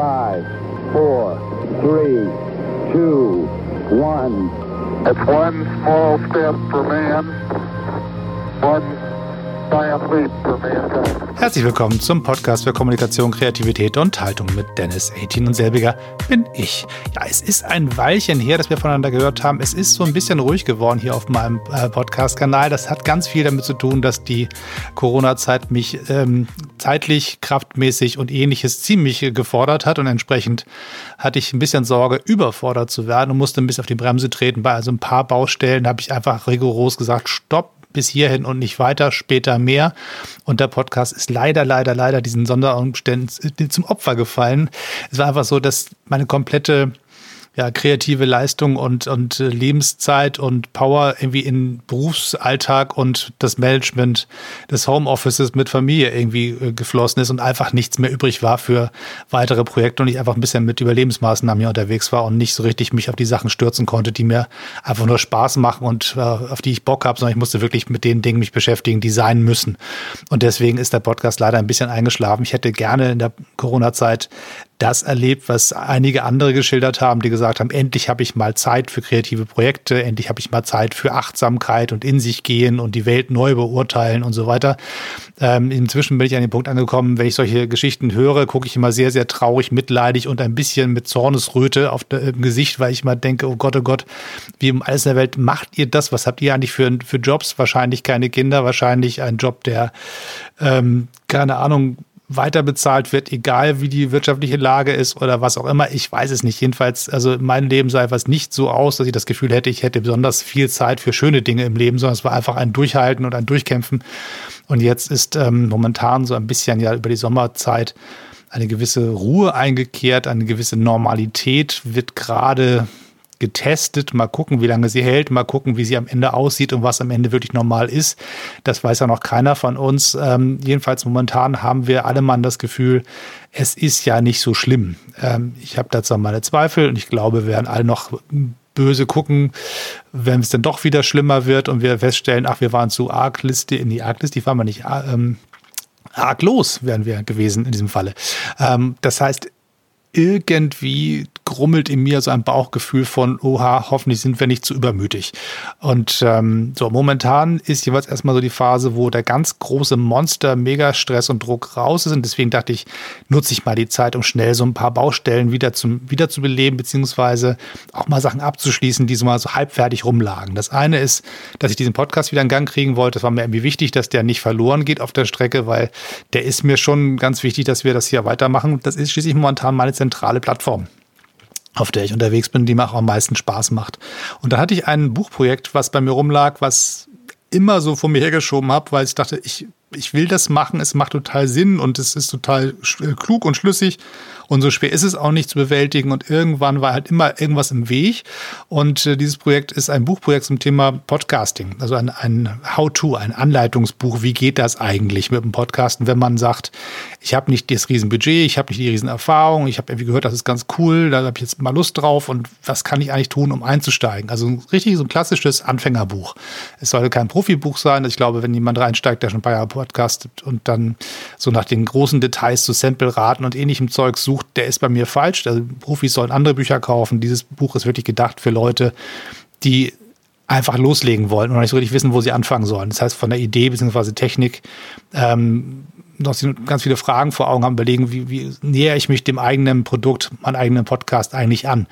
Five, four, three, two, one. It's one small step for man, one Herzlich willkommen zum Podcast für Kommunikation, Kreativität und Haltung mit Dennis 18 und selbiger bin ich. Ja, es ist ein Weilchen her, dass wir voneinander gehört haben. Es ist so ein bisschen ruhig geworden hier auf meinem äh, Podcast-Kanal. Das hat ganz viel damit zu tun, dass die Corona-Zeit mich ähm, zeitlich, kraftmäßig und ähnliches ziemlich gefordert hat und entsprechend hatte ich ein bisschen Sorge, überfordert zu werden und musste ein bisschen auf die Bremse treten. Bei also ein paar Baustellen habe ich einfach rigoros gesagt, stopp, bis hierhin und nicht weiter, später mehr. Und der Podcast ist leider, leider, leider diesen Sonderumständen zum Opfer gefallen. Es war einfach so, dass meine komplette ja, kreative Leistung und, und äh, Lebenszeit und Power irgendwie in Berufsalltag und das Management des Homeoffices mit Familie irgendwie äh, geflossen ist und einfach nichts mehr übrig war für weitere Projekte und ich einfach ein bisschen mit Überlebensmaßnahmen hier unterwegs war und nicht so richtig mich auf die Sachen stürzen konnte, die mir einfach nur Spaß machen und äh, auf die ich Bock habe, sondern ich musste wirklich mit den Dingen mich beschäftigen, die sein müssen. Und deswegen ist der Podcast leider ein bisschen eingeschlafen. Ich hätte gerne in der Corona-Zeit das erlebt, was einige andere geschildert haben, die gesagt haben, endlich habe ich mal Zeit für kreative Projekte, endlich habe ich mal Zeit für Achtsamkeit und in sich gehen und die Welt neu beurteilen und so weiter. Ähm, inzwischen bin ich an den Punkt angekommen, wenn ich solche Geschichten höre, gucke ich immer sehr, sehr traurig, mitleidig und ein bisschen mit Zornesröte auf dem Gesicht, weil ich immer denke, oh Gott, oh Gott, wie um alles in der Welt macht ihr das? Was habt ihr eigentlich für, für Jobs? Wahrscheinlich keine Kinder, wahrscheinlich ein Job, der, ähm, keine Ahnung, weiter bezahlt wird, egal wie die wirtschaftliche Lage ist oder was auch immer. Ich weiß es nicht. Jedenfalls, also mein Leben sah etwas nicht so aus, dass ich das Gefühl hätte, ich hätte besonders viel Zeit für schöne Dinge im Leben, sondern es war einfach ein Durchhalten und ein Durchkämpfen. Und jetzt ist ähm, momentan so ein bisschen ja über die Sommerzeit eine gewisse Ruhe eingekehrt, eine gewisse Normalität wird gerade getestet. Mal gucken, wie lange sie hält, mal gucken, wie sie am Ende aussieht und was am Ende wirklich normal ist. Das weiß ja noch keiner von uns. Ähm, jedenfalls momentan haben wir alle Mann das Gefühl, es ist ja nicht so schlimm. Ähm, ich habe dazu meine Zweifel und ich glaube, wir werden alle noch böse gucken, wenn es dann doch wieder schlimmer wird und wir feststellen, ach, wir waren zu argliste, in die argliste, die waren wir nicht, ähm, arglos wären wir gewesen in diesem Falle. Ähm, das heißt, irgendwie grummelt in mir so ein Bauchgefühl von, oha, hoffentlich sind wir nicht zu übermütig. Und ähm, so, momentan ist jeweils erstmal so die Phase, wo der ganz große Monster, Megastress und Druck raus ist. Und deswegen dachte ich, nutze ich mal die Zeit, um schnell so ein paar Baustellen wieder, zum, wieder zu beleben, beziehungsweise auch mal Sachen abzuschließen, die so mal so halbfertig rumlagen. Das eine ist, dass ich diesen Podcast wieder in Gang kriegen wollte. Das war mir irgendwie wichtig, dass der nicht verloren geht auf der Strecke, weil der ist mir schon ganz wichtig, dass wir das hier weitermachen. Das ist schließlich momentan meine zentrale Plattform auf der ich unterwegs bin, die mir auch am meisten Spaß macht. Und da hatte ich ein Buchprojekt, was bei mir rumlag, was immer so vor mir hergeschoben habe, weil ich dachte, ich, ich will das machen, es macht total Sinn und es ist total klug und schlüssig und so schwer ist es auch nicht zu bewältigen. Und irgendwann war halt immer irgendwas im Weg. Und äh, dieses Projekt ist ein Buchprojekt zum Thema Podcasting. Also ein, ein How-To, ein Anleitungsbuch. Wie geht das eigentlich mit dem Podcasten, wenn man sagt, ich habe nicht das Riesenbudget, ich habe nicht die Riesenerfahrung, ich habe irgendwie gehört, das ist ganz cool, da habe ich jetzt mal Lust drauf und was kann ich eigentlich tun, um einzusteigen? Also richtig so ein klassisches Anfängerbuch. Es sollte kein Profibuch sein. Ich glaube, wenn jemand reinsteigt, der schon ein paar Jahre podcastet und dann so nach den großen Details zu Sample-Raten und ähnlichem Zeug sucht, Buch, der ist bei mir falsch. Also Profis sollen andere Bücher kaufen. Dieses Buch ist wirklich gedacht für Leute, die einfach loslegen wollen und nicht so richtig wissen, wo sie anfangen sollen. Das heißt, von der Idee bzw. Technik ähm, noch ganz viele Fragen vor Augen haben, überlegen, wie, wie näher ich mich dem eigenen Produkt, meinem eigenen Podcast eigentlich an.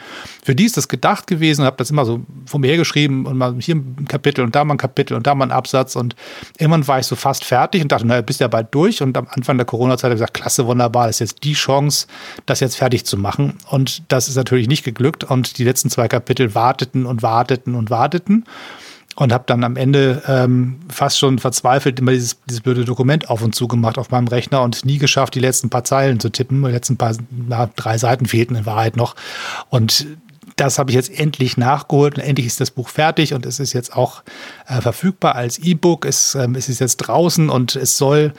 Für die ist das gedacht gewesen, habe das immer so vor mir hergeschrieben und mal hier ein Kapitel und da mal ein Kapitel und da mal ein Absatz und irgendwann war ich so fast fertig und dachte, naja, bist ja bald durch und am Anfang der Corona-Zeit habe ich gesagt, klasse, wunderbar, das ist jetzt die Chance, das jetzt fertig zu machen und das ist natürlich nicht geglückt und die letzten zwei Kapitel warteten und warteten und warteten und habe dann am Ende ähm, fast schon verzweifelt immer dieses, dieses blöde Dokument auf und zu gemacht auf meinem Rechner und nie geschafft, die letzten paar Zeilen zu tippen. Die letzten paar, na, drei Seiten fehlten in Wahrheit noch. Und das habe ich jetzt endlich nachgeholt und endlich ist das Buch fertig und es ist jetzt auch äh, verfügbar als E-Book. Es, ähm, es ist jetzt draußen und es soll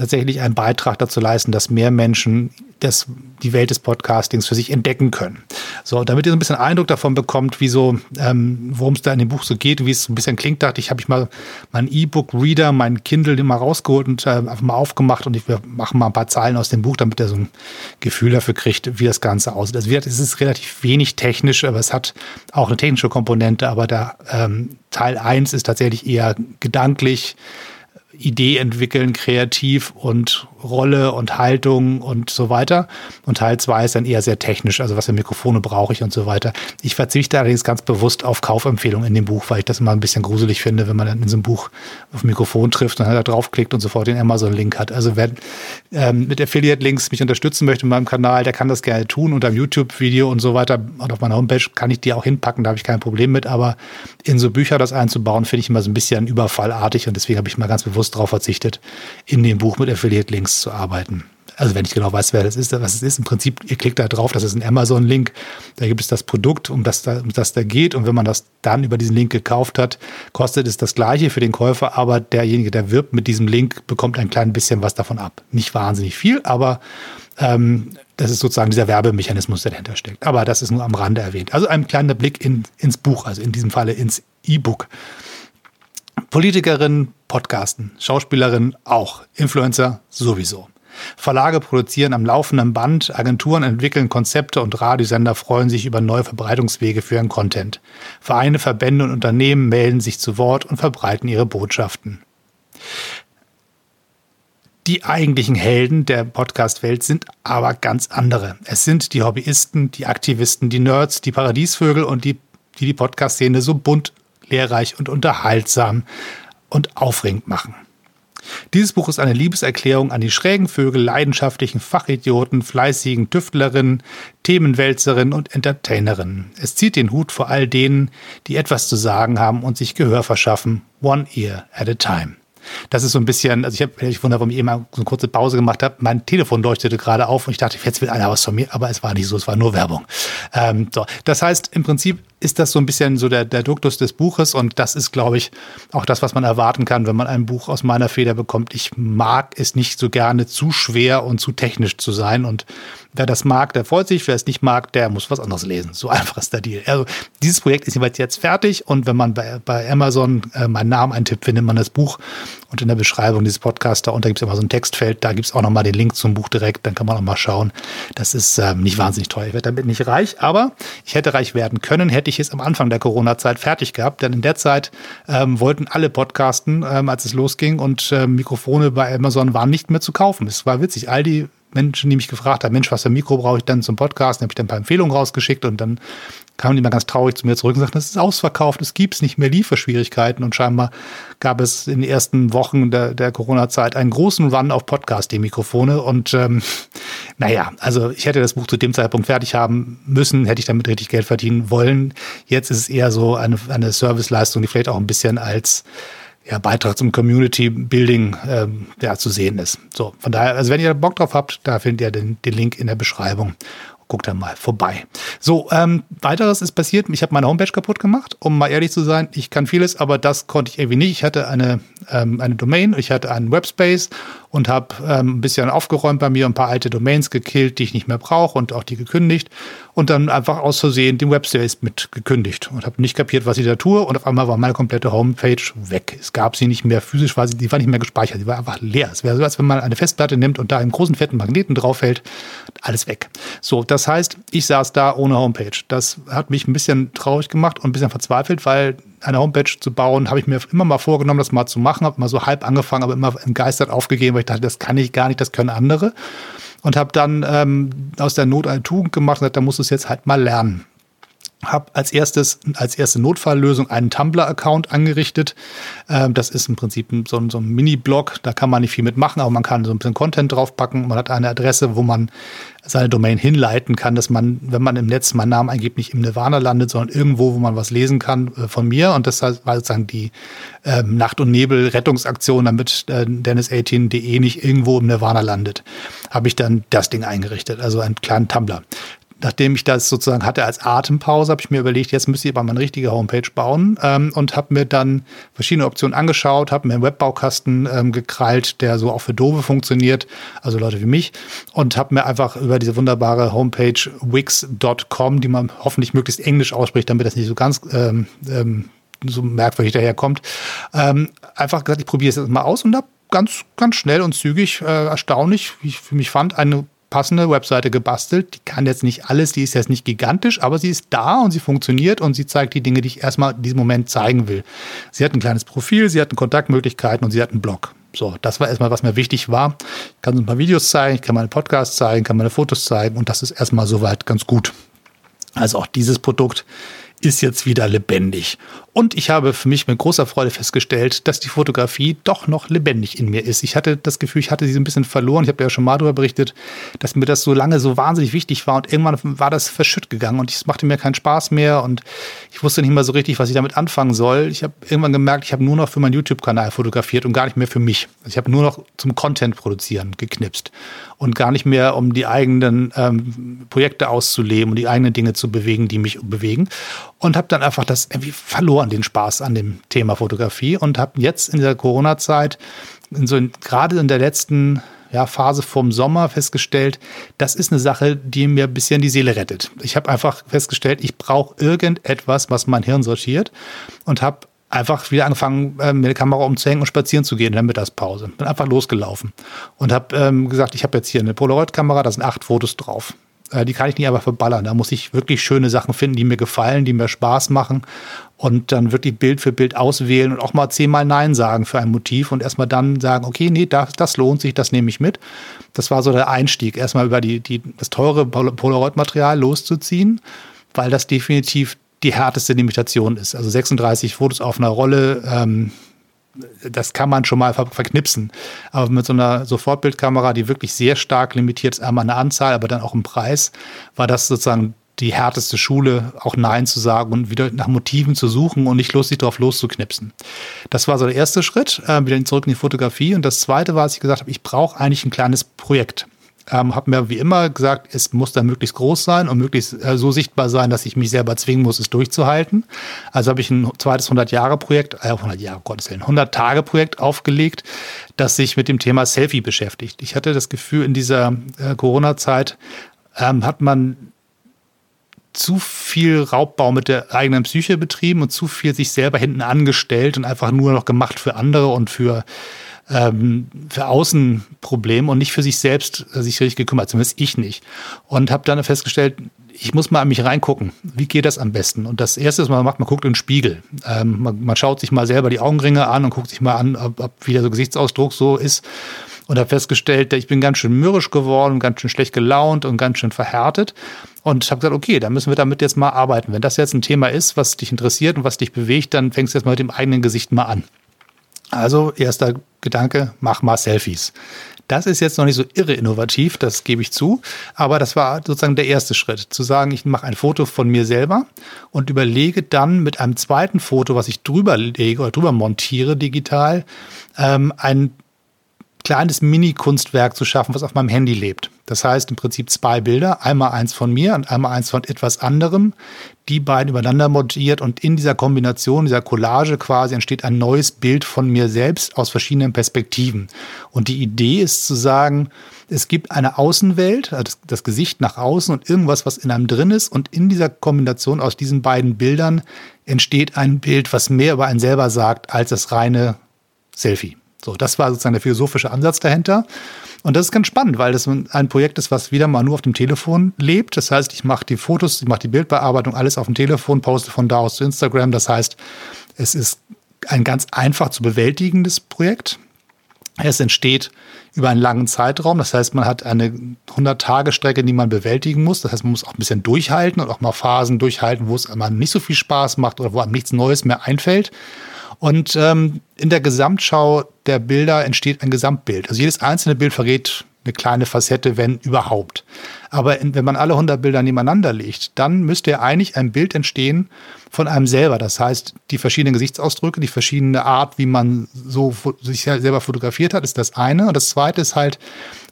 tatsächlich einen Beitrag dazu leisten, dass mehr Menschen das, die Welt des Podcastings für sich entdecken können. So, damit ihr so ein bisschen Eindruck davon bekommt, wie so, ähm, worum es da in dem Buch so geht, wie es so ein bisschen klingt, dachte ich, habe ich mal meinen E-Book-Reader, meinen Kindle mal rausgeholt und äh, einfach mal aufgemacht und ich mache mal ein paar Zeilen aus dem Buch, damit er so ein Gefühl dafür kriegt, wie das Ganze aussieht. Also es ist relativ wenig technisch, aber es hat auch eine technische Komponente, aber der ähm, Teil 1 ist tatsächlich eher gedanklich, Idee entwickeln, kreativ und Rolle und Haltung und so weiter. Und Teil 2 ist dann eher sehr technisch, also was für Mikrofone brauche ich und so weiter. Ich verzichte allerdings ganz bewusst auf Kaufempfehlungen in dem Buch, weil ich das immer ein bisschen gruselig finde, wenn man dann in so einem Buch auf Mikrofon trifft und dann da draufklickt und sofort den Amazon-Link hat. Also wer ähm, mit Affiliate-Links mich unterstützen möchte in meinem Kanal, der kann das gerne tun unter YouTube-Video und so weiter. Und auf meiner Homepage kann ich die auch hinpacken, da habe ich kein Problem mit. Aber in so Bücher das einzubauen, finde ich immer so ein bisschen überfallartig und deswegen habe ich mal ganz bewusst darauf verzichtet, in dem Buch mit Affiliate-Links Links zu arbeiten. Also wenn ich genau weiß, wer das ist, was es ist, im Prinzip, ihr klickt da drauf, das ist ein Amazon-Link, da gibt es das Produkt, um das, da, um das da geht. Und wenn man das dann über diesen Link gekauft hat, kostet es das gleiche für den Käufer, aber derjenige, der wirbt mit diesem Link, bekommt ein klein bisschen was davon ab. Nicht wahnsinnig viel, aber ähm, das ist sozusagen dieser Werbemechanismus, der dahinter steckt. Aber das ist nur am Rande erwähnt. Also ein kleiner Blick in, ins Buch, also in diesem Falle ins E-Book. Politikerin, Podcasten, Schauspielerin auch, Influencer sowieso. Verlage produzieren am laufenden Band, Agenturen entwickeln Konzepte und Radiosender freuen sich über neue Verbreitungswege für ihren Content. Vereine, Verbände und Unternehmen melden sich zu Wort und verbreiten ihre Botschaften. Die eigentlichen Helden der Podcast-Welt sind aber ganz andere. Es sind die Hobbyisten, die Aktivisten, die Nerds, die Paradiesvögel und die, die die Podcast-Szene so bunt lehrreich und unterhaltsam und aufregend machen. Dieses Buch ist eine Liebeserklärung an die schrägen Vögel, leidenschaftlichen Fachidioten, fleißigen Tüftlerinnen, Themenwälzerinnen und Entertainerinnen. Es zieht den Hut vor all denen, die etwas zu sagen haben und sich Gehör verschaffen, one ear at a time. Das ist so ein bisschen, also ich habe ich wundere, warum ich eben so eine kurze Pause gemacht habe. Mein Telefon leuchtete gerade auf und ich dachte, jetzt will einer was von mir, aber es war nicht so, es war nur Werbung. Ähm, so. Das heißt, im Prinzip ist das so ein bisschen so der, der Duktus des Buches und das ist, glaube ich, auch das, was man erwarten kann, wenn man ein Buch aus meiner Feder bekommt. Ich mag es nicht so gerne zu schwer und zu technisch zu sein und wer das mag, der freut sich, wer es nicht mag, der muss was anderes lesen. So einfach ist der Deal. Also dieses Projekt ist jeweils jetzt fertig und wenn man bei, bei Amazon äh, meinen Namen eintippt, findet man das Buch und in der Beschreibung dieses Podcasts, da unter gibt es immer so ein Textfeld, da gibt es auch nochmal den Link zum Buch direkt, dann kann man nochmal schauen. Das ist ähm, nicht wahnsinnig teuer. Ich werde damit nicht reich, aber ich hätte reich werden können, hätte ich es am Anfang der Corona-Zeit fertig gehabt, denn in der Zeit ähm, wollten alle podcasten, ähm, als es losging und äh, Mikrofone bei Amazon waren nicht mehr zu kaufen. Es war witzig. All die Menschen, die mich gefragt haben, Mensch, was für ein Mikro brauche ich denn zum Podcast? Dann habe ich dann ein paar Empfehlungen rausgeschickt und dann kamen die mal ganz traurig zu mir zurück und sagten, das ist ausverkauft, es gibt nicht mehr Lieferschwierigkeiten und scheinbar gab es in den ersten Wochen der, der Corona-Zeit einen großen Run auf Podcast-Mikrofone und ähm, naja, also ich hätte das Buch zu dem Zeitpunkt fertig haben müssen, hätte ich damit richtig Geld verdienen wollen. Jetzt ist es eher so eine, eine Serviceleistung, die vielleicht auch ein bisschen als ja, Beitrag zum Community Building ähm, ja, zu sehen ist. So, von daher, also wenn ihr Bock drauf habt, da findet ihr den, den Link in der Beschreibung. Guckt da mal vorbei. So, ähm, weiteres ist passiert. Ich habe meine Homepage kaputt gemacht, um mal ehrlich zu sein. Ich kann vieles, aber das konnte ich irgendwie nicht. Ich hatte eine, ähm, eine Domain, ich hatte einen Webspace und habe ähm, ein bisschen aufgeräumt bei mir, ein paar alte Domains gekillt, die ich nicht mehr brauche und auch die gekündigt und dann einfach aus Versehen den Webspace mit gekündigt und habe nicht kapiert, was ich da tue und auf einmal war meine komplette Homepage weg. Es gab sie nicht mehr physisch, war sie, die war nicht mehr gespeichert, die war einfach leer. Es wäre so, als wenn man eine Festplatte nimmt und da einen großen fetten Magneten draufhält, alles weg. So, das heißt, ich saß da ohne Homepage. Das hat mich ein bisschen traurig gemacht und ein bisschen verzweifelt, weil eine Homepage zu bauen, habe ich mir immer mal vorgenommen, das mal zu machen, habe mal so halb angefangen, aber immer entgeistert aufgegeben, weil ich dachte, das kann ich gar nicht, das können andere. Und habe dann ähm, aus der Not eine Tugend gemacht und gesagt, da musst du es jetzt halt mal lernen habe als erstes als erste Notfalllösung einen Tumblr-Account angerichtet. Ähm, das ist im Prinzip so ein, so ein Mini-Blog, da kann man nicht viel mitmachen, aber man kann so ein bisschen Content draufpacken. Man hat eine Adresse, wo man seine Domain hinleiten kann, dass man, wenn man im Netz meinen Namen eingibt, nicht im Nirvana landet, sondern irgendwo, wo man was lesen kann äh, von mir. Und das war sozusagen die ähm, Nacht- und Nebel-Rettungsaktion, damit äh, Dennis18.de nicht irgendwo im Nirvana landet. Habe ich dann das Ding eingerichtet, also einen kleinen Tumblr. Nachdem ich das sozusagen hatte als Atempause, habe ich mir überlegt, jetzt müsste ich aber mal eine richtige Homepage bauen ähm, und habe mir dann verschiedene Optionen angeschaut, habe mir einen Webbaukasten ähm, gekrallt, der so auch für Dove funktioniert, also Leute wie mich, und habe mir einfach über diese wunderbare Homepage wix.com, die man hoffentlich möglichst englisch ausspricht, damit das nicht so ganz ähm, ähm, so merkwürdig daherkommt, ähm, einfach gesagt, ich probiere es jetzt mal aus und habe ganz, ganz schnell und zügig, äh, erstaunlich, wie ich für mich fand, eine passende Webseite gebastelt. Die kann jetzt nicht alles, die ist jetzt nicht gigantisch, aber sie ist da und sie funktioniert und sie zeigt die Dinge, die ich erstmal in diesem Moment zeigen will. Sie hat ein kleines Profil, sie hat Kontaktmöglichkeiten und sie hat einen Blog. So, das war erstmal, was mir wichtig war. Ich kann so ein paar Videos zeigen, ich kann meine Podcasts zeigen, kann meine Fotos zeigen und das ist erstmal soweit ganz gut. Also auch dieses Produkt ist jetzt wieder lebendig. Und ich habe für mich mit großer Freude festgestellt, dass die Fotografie doch noch lebendig in mir ist. Ich hatte das Gefühl, ich hatte sie ein bisschen verloren. Ich habe ja schon mal darüber berichtet, dass mir das so lange so wahnsinnig wichtig war und irgendwann war das verschütt gegangen und es machte mir keinen Spaß mehr und ich wusste nicht mehr so richtig, was ich damit anfangen soll. Ich habe irgendwann gemerkt, ich habe nur noch für meinen YouTube-Kanal fotografiert und gar nicht mehr für mich. Ich habe nur noch zum Content produzieren geknipst und gar nicht mehr, um die eigenen ähm, Projekte auszuleben und die eigenen Dinge zu bewegen, die mich bewegen. Und habe dann einfach das irgendwie verloren, den Spaß an dem Thema Fotografie und habe jetzt in dieser Corona-Zeit, in so gerade in der letzten ja, Phase vom Sommer festgestellt, das ist eine Sache, die mir ein bisschen die Seele rettet. Ich habe einfach festgestellt, ich brauche irgendetwas, was mein Hirn sortiert und habe einfach wieder angefangen, äh, mir eine Kamera umzuhängen und spazieren zu gehen in der Mittagspause. Bin einfach losgelaufen und habe ähm, gesagt, ich habe jetzt hier eine Polaroid-Kamera, da sind acht Fotos drauf. Äh, die kann ich nicht einfach verballern. Da muss ich wirklich schöne Sachen finden, die mir gefallen, die mir Spaß machen und dann wirklich Bild für Bild auswählen und auch mal zehnmal Nein sagen für ein Motiv und erstmal dann sagen, okay, nee, das, das lohnt sich, das nehme ich mit. Das war so der Einstieg, erstmal über die, die, das teure Polaroid-Material loszuziehen, weil das definitiv die härteste Limitation ist. Also 36 Fotos auf einer Rolle, ähm, das kann man schon mal ver verknipsen. Aber mit so einer Sofortbildkamera, die wirklich sehr stark limitiert ist, einmal eine Anzahl, aber dann auch im Preis, war das sozusagen die härteste Schule, auch Nein zu sagen und wieder nach Motiven zu suchen und nicht lustig drauf loszuknipsen. Das war so der erste Schritt, äh, wieder zurück in die Fotografie. Und das zweite war, dass ich gesagt habe, ich brauche eigentlich ein kleines Projekt. Ähm, habe mir wie immer gesagt, es muss dann möglichst groß sein und möglichst äh, so sichtbar sein, dass ich mich selber zwingen muss, es durchzuhalten. Also habe ich ein zweites 100-Jahre-Projekt, äh, 100 Jahre, Gottes Willen, 100-Tage-Projekt aufgelegt, das sich mit dem Thema Selfie beschäftigt. Ich hatte das Gefühl, in dieser äh, Corona-Zeit ähm, hat man zu viel Raubbau mit der eigenen Psyche betrieben und zu viel sich selber hinten angestellt und einfach nur noch gemacht für andere und für ähm, für Außenprobleme und nicht für sich selbst äh, sich richtig gekümmert, zumindest ich nicht. Und habe dann festgestellt, ich muss mal an mich reingucken. Wie geht das am besten? Und das Erste, was man macht, man guckt in den Spiegel. Ähm, man, man, schaut sich mal selber die Augenringe an und guckt sich mal an, ob, ob wie der so Gesichtsausdruck so ist. Und habe festgestellt, ich bin ganz schön mürrisch geworden, ganz schön schlecht gelaunt und ganz schön verhärtet. Und habe gesagt, okay, da müssen wir damit jetzt mal arbeiten. Wenn das jetzt ein Thema ist, was dich interessiert und was dich bewegt, dann fängst du jetzt mal mit dem eigenen Gesicht mal an. Also erster Gedanke, mach mal Selfies. Das ist jetzt noch nicht so irre innovativ, das gebe ich zu, aber das war sozusagen der erste Schritt, zu sagen, ich mache ein Foto von mir selber und überlege dann mit einem zweiten Foto, was ich drüber lege oder drüber montiere digital, ähm, ein kleines Mini-Kunstwerk zu schaffen, was auf meinem Handy lebt. Das heißt im Prinzip zwei Bilder, einmal eins von mir und einmal eins von etwas anderem, die beiden übereinander montiert und in dieser Kombination, dieser Collage quasi entsteht ein neues Bild von mir selbst aus verschiedenen Perspektiven. Und die Idee ist zu sagen, es gibt eine Außenwelt, also das, das Gesicht nach außen und irgendwas, was in einem drin ist und in dieser Kombination aus diesen beiden Bildern entsteht ein Bild, was mehr über einen selber sagt als das reine Selfie. So, das war sozusagen der philosophische Ansatz dahinter. Und das ist ganz spannend, weil das ein Projekt ist, was wieder mal nur auf dem Telefon lebt. Das heißt, ich mache die Fotos, ich mache die Bildbearbeitung, alles auf dem Telefon, poste von da aus zu Instagram. Das heißt, es ist ein ganz einfach zu bewältigendes Projekt. Es entsteht über einen langen Zeitraum. Das heißt, man hat eine 100-Tage-Strecke, die man bewältigen muss. Das heißt, man muss auch ein bisschen durchhalten und auch mal Phasen durchhalten, wo es einem nicht so viel Spaß macht oder wo einem nichts Neues mehr einfällt. Und ähm, in der Gesamtschau der Bilder entsteht ein Gesamtbild. Also jedes einzelne Bild verrät eine kleine Facette, wenn überhaupt. Aber wenn man alle 100 Bilder nebeneinander legt, dann müsste ja eigentlich ein Bild entstehen von einem selber. Das heißt, die verschiedenen Gesichtsausdrücke, die verschiedene Art, wie man so sich selber fotografiert hat, ist das eine. Und das zweite ist halt,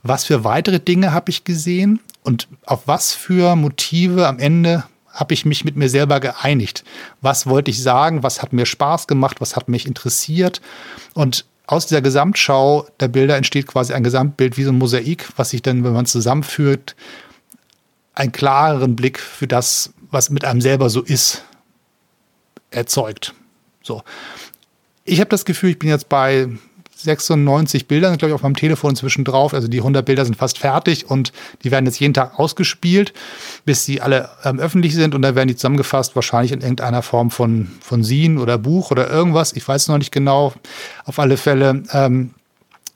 was für weitere Dinge habe ich gesehen und auf was für Motive am Ende habe ich mich mit mir selber geeinigt. Was wollte ich sagen? Was hat mir Spaß gemacht? Was hat mich interessiert? Und aus dieser Gesamtschau der Bilder entsteht quasi ein Gesamtbild wie so ein Mosaik, was sich dann, wenn man zusammenführt, einen klareren Blick für das, was mit einem selber so ist, erzeugt. So. Ich habe das Gefühl, ich bin jetzt bei 96 Bildern, glaube ich, auf meinem Telefon inzwischen drauf. Also die 100 Bilder sind fast fertig und die werden jetzt jeden Tag ausgespielt, bis sie alle ähm, öffentlich sind und dann werden die zusammengefasst, wahrscheinlich in irgendeiner Form von, von Sin oder Buch oder irgendwas. Ich weiß noch nicht genau. Auf alle Fälle ähm,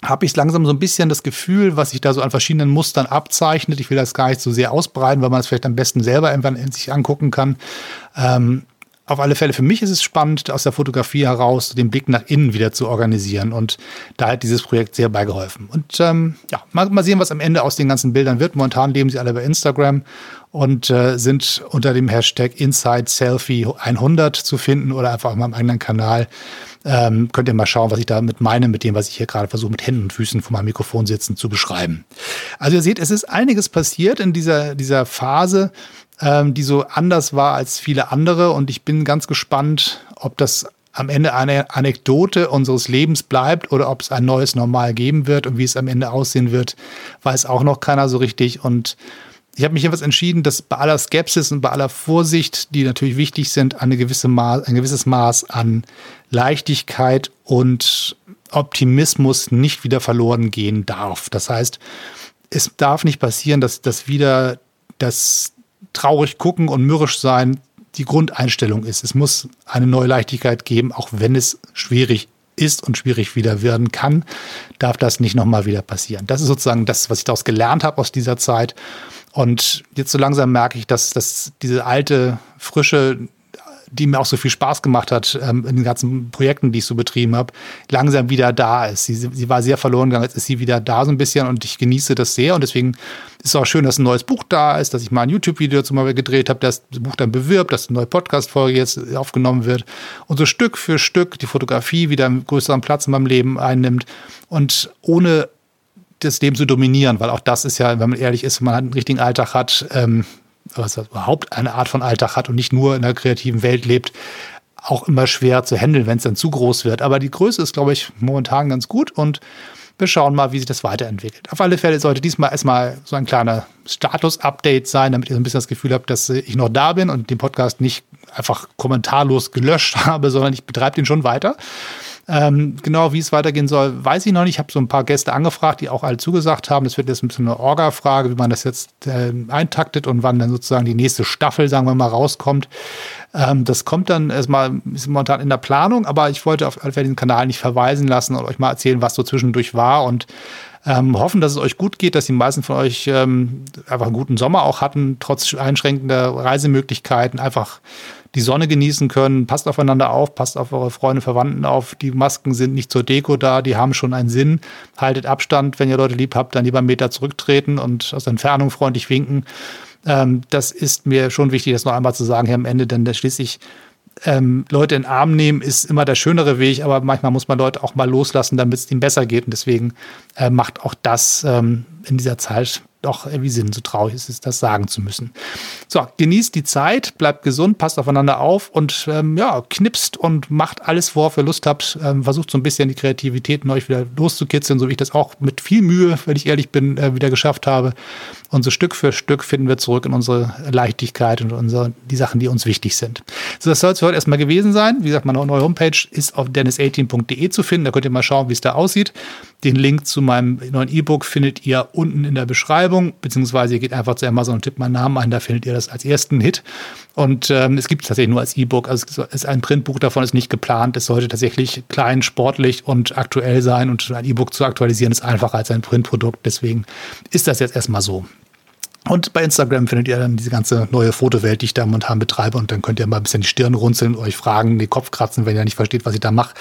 habe ich langsam so ein bisschen das Gefühl, was sich da so an verschiedenen Mustern abzeichnet. Ich will das gar nicht so sehr ausbreiten, weil man es vielleicht am besten selber irgendwann sich angucken kann. Ähm, auf alle Fälle für mich ist es spannend, aus der Fotografie heraus den Blick nach innen wieder zu organisieren. Und da hat dieses Projekt sehr beigeholfen. Und ähm, ja, mal, mal, sehen, was am Ende aus den ganzen Bildern wird. Momentan leben sie alle bei Instagram und äh, sind unter dem Hashtag Inside Selfie 100 zu finden oder einfach auf meinem eigenen Kanal. Ähm, könnt ihr mal schauen, was ich damit meine, mit dem, was ich hier gerade versuche, mit Händen und Füßen vor meinem Mikrofon sitzen zu beschreiben. Also ihr seht, es ist einiges passiert in dieser, dieser Phase ähm, die so anders war als viele andere. Und ich bin ganz gespannt, ob das am Ende eine Anekdote unseres Lebens bleibt oder ob es ein neues Normal geben wird und wie es am Ende aussehen wird, weiß auch noch keiner so richtig. Und ich habe mich jedenfalls entschieden, dass bei aller Skepsis und bei aller Vorsicht, die natürlich wichtig sind, eine gewisse Maß, ein gewisses Maß an Leichtigkeit und Optimismus nicht wieder verloren gehen darf. Das heißt, es darf nicht passieren, dass, dass wieder das traurig gucken und mürrisch sein die Grundeinstellung ist. Es muss eine neue Leichtigkeit geben, auch wenn es schwierig ist und schwierig wieder werden kann, darf das nicht nochmal wieder passieren. Das ist sozusagen das, was ich daraus gelernt habe aus dieser Zeit. Und jetzt so langsam merke ich, dass, dass diese alte, frische die mir auch so viel Spaß gemacht hat ähm, in den ganzen Projekten, die ich so betrieben habe, langsam wieder da ist. Sie, sie war sehr verloren gegangen, jetzt ist sie wieder da so ein bisschen und ich genieße das sehr und deswegen ist es auch schön, dass ein neues Buch da ist, dass ich mal ein YouTube-Video dazu mal gedreht habe, das Buch dann bewirbt, dass eine neue Podcast-Folge jetzt aufgenommen wird und so Stück für Stück die Fotografie wieder einen größeren Platz in meinem Leben einnimmt und ohne das Leben zu dominieren, weil auch das ist ja, wenn man ehrlich ist, wenn man einen richtigen Alltag hat, ähm, was überhaupt eine Art von Alltag hat und nicht nur in der kreativen Welt lebt, auch immer schwer zu handeln, wenn es dann zu groß wird. Aber die Größe ist, glaube ich, momentan ganz gut und wir schauen mal, wie sich das weiterentwickelt. Auf alle Fälle sollte diesmal erstmal so ein kleiner Status-Update sein, damit ihr so ein bisschen das Gefühl habt, dass ich noch da bin und den Podcast nicht einfach kommentarlos gelöscht habe, sondern ich betreibe den schon weiter. Ähm, genau wie es weitergehen soll, weiß ich noch nicht. Ich habe so ein paar Gäste angefragt, die auch alle zugesagt haben. Das wird jetzt ein bisschen eine Orga-Frage, wie man das jetzt äh, eintaktet und wann dann sozusagen die nächste Staffel, sagen wir mal, rauskommt. Ähm, das kommt dann erstmal, ist momentan in der Planung, aber ich wollte auf Fälle den Kanal nicht verweisen lassen und euch mal erzählen, was so zwischendurch war und ähm, hoffen, dass es euch gut geht, dass die meisten von euch ähm, einfach einen guten Sommer auch hatten, trotz einschränkender Reisemöglichkeiten, einfach die Sonne genießen können. Passt aufeinander auf, passt auf eure Freunde, Verwandten auf. Die Masken sind nicht zur Deko da, die haben schon einen Sinn. Haltet Abstand, wenn ihr Leute lieb habt, dann lieber einen Meter zurücktreten und aus Entfernung freundlich winken. Ähm, das ist mir schon wichtig, das noch einmal zu sagen hier am Ende, denn schließlich ähm, Leute in den Arm nehmen ist immer der schönere Weg, aber manchmal muss man Leute auch mal loslassen, damit es ihnen besser geht. Und deswegen äh, macht auch das ähm, in dieser Zeit doch irgendwie Sinn, so traurig ist es, das sagen zu müssen. So, genießt die Zeit, bleibt gesund, passt aufeinander auf und ähm, ja, knipst und macht alles, worauf ihr Lust habt. Ähm, versucht so ein bisschen die Kreativität in euch wieder loszukitzeln, so wie ich das auch mit viel Mühe, wenn ich ehrlich bin, äh, wieder geschafft habe. Und so Stück für Stück finden wir zurück in unsere Leichtigkeit und unsere, die Sachen, die uns wichtig sind. So, das soll es für heute erstmal gewesen sein. Wie gesagt, meine neue Homepage ist auf dennis18.de zu finden. Da könnt ihr mal schauen, wie es da aussieht. Den Link zu meinem neuen E-Book findet ihr unten in der Beschreibung, beziehungsweise ihr geht einfach zu Amazon und tippt meinen Namen ein, da findet ihr das als ersten Hit. Und ähm, es gibt es tatsächlich nur als E-Book, also es ist ein Printbuch davon ist nicht geplant. Es sollte tatsächlich klein, sportlich und aktuell sein und ein E-Book zu aktualisieren ist einfacher als ein Printprodukt. Deswegen ist das jetzt erstmal so. Und bei Instagram findet ihr dann diese ganze neue Fotowelt, die ich da momentan betreibe. Und dann könnt ihr mal ein bisschen die Stirn runzeln, euch fragen, den Kopf kratzen, wenn ihr nicht versteht, was ich da mache.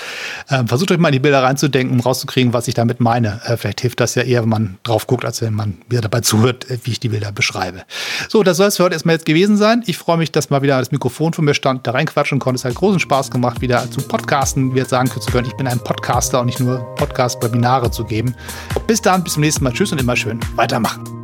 Ähm, versucht euch mal in die Bilder reinzudenken, um rauszukriegen, was ich damit meine. Äh, vielleicht hilft das ja eher, wenn man drauf guckt, als wenn man wieder dabei zuhört, äh, wie ich die Bilder beschreibe. So, das soll es für heute erstmal jetzt gewesen sein. Ich freue mich, dass mal wieder das Mikrofon von mir stand, da reinquatschen konnte. Es hat großen Spaß gemacht, wieder zu podcasten, wie jetzt sagen zu können, ich bin ein Podcaster und nicht nur Podcast-Webinare zu geben. Bis dann, bis zum nächsten Mal. Tschüss und immer schön weitermachen.